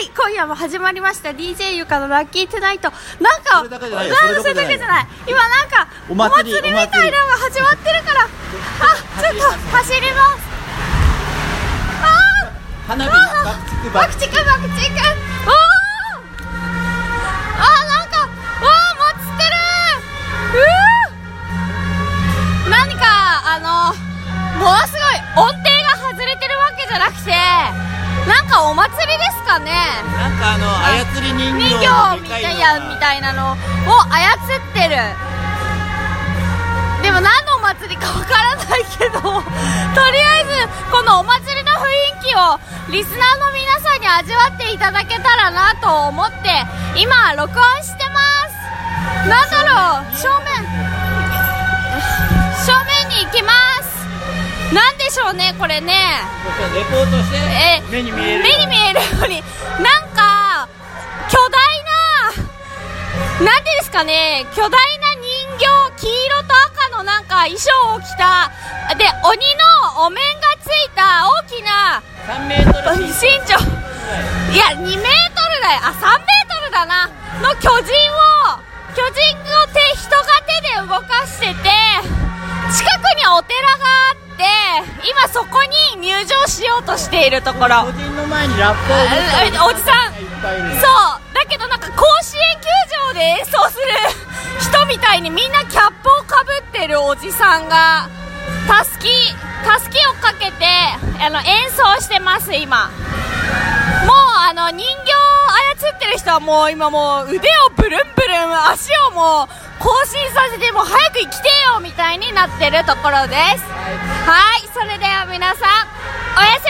はい今夜も始まりました DJ ゆかのラッキートゥナイト。なんかそれだけじゃない今なんかお祭りみたいなのが始まってるから。あちょっと走ります。あ花火あ爆竹爆竹。爆竹あなんかおー祭ってる。うー。何かあのものすごなんかお祭りですかね。なんかあの操り人形みたいなみたいなのを操ってる。でも何のお祭りかわからないけどとりあえずこのお祭りの雰囲気をリスナーの皆さんに味わっていただけたらなと思って今録音してます。なんだろう正面しょうねこれね。レポートしてえ目に見える。目に見えるように。なんか巨大ななんていうんですかね巨大な人形黄色と赤のなんか衣装を着たで鬼のお面がついた大きな3メートル身長。い。や2メートルだよ。あ3メートルだな。の巨人場しようとしているところ。個人の前にラップをああおじさん。そう。だけどなんか甲子園球場で演奏する人みたいにみんなキャップをかぶってるおじさんがたすきたすきをかけてあの演奏してます今。もうあの人形を操ってる人はもう今もう腕をブルンブルン足をもう更新させてもう早く生きてよみたいになってるところです。はい。それでは皆さんおやすみな